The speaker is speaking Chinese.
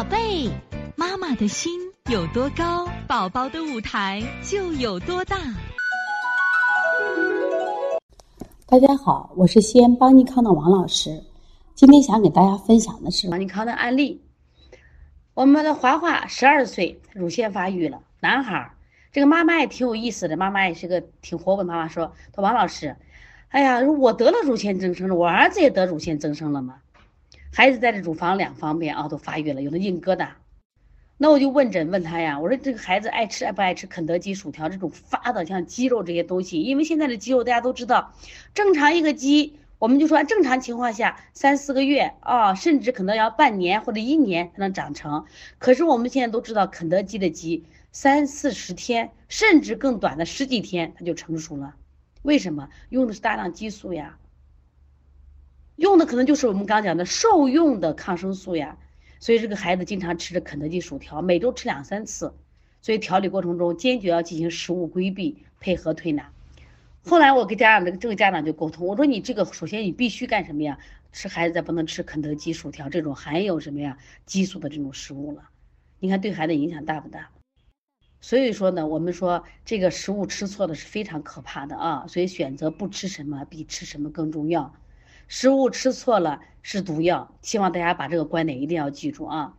宝贝，妈妈的心有多高，宝宝的舞台就有多大。大家好，我是西安邦尼康的王老师，今天想给大家分享的是邦尼康的案例。我们的华华十二岁，乳腺发育了，男孩儿。这个妈妈也挺有意思的，妈妈也是个挺活泼。妈妈说：“说王老师，哎呀，我得了乳腺增生了，我儿子也得乳腺增生了吗？孩子在这乳房两方面啊都发育了，有的硬疙瘩。那我就问诊问他呀，我说这个孩子爱吃爱不爱吃肯德基薯条这种发的像鸡肉这些东西？因为现在的鸡肉大家都知道，正常一个鸡，我们就说正常情况下三四个月啊，甚至可能要半年或者一年才能长成。可是我们现在都知道，肯德基的鸡。”三四十天，甚至更短的十几天，它就成熟了。为什么？用的是大量激素呀，用的可能就是我们刚讲的受用的抗生素呀。所以这个孩子经常吃着肯德基薯条，每周吃两三次。所以调理过程中坚决要进行食物规避，配合推拿。后来我跟家长这个这个家长就沟通，我说你这个首先你必须干什么呀？吃孩子再不能吃肯德基薯条这种含有什么呀激素的这种食物了。你看对孩子影响大不大？所以说呢，我们说这个食物吃错的是非常可怕的啊，所以选择不吃什么比吃什么更重要。食物吃错了是毒药，希望大家把这个观点一定要记住啊。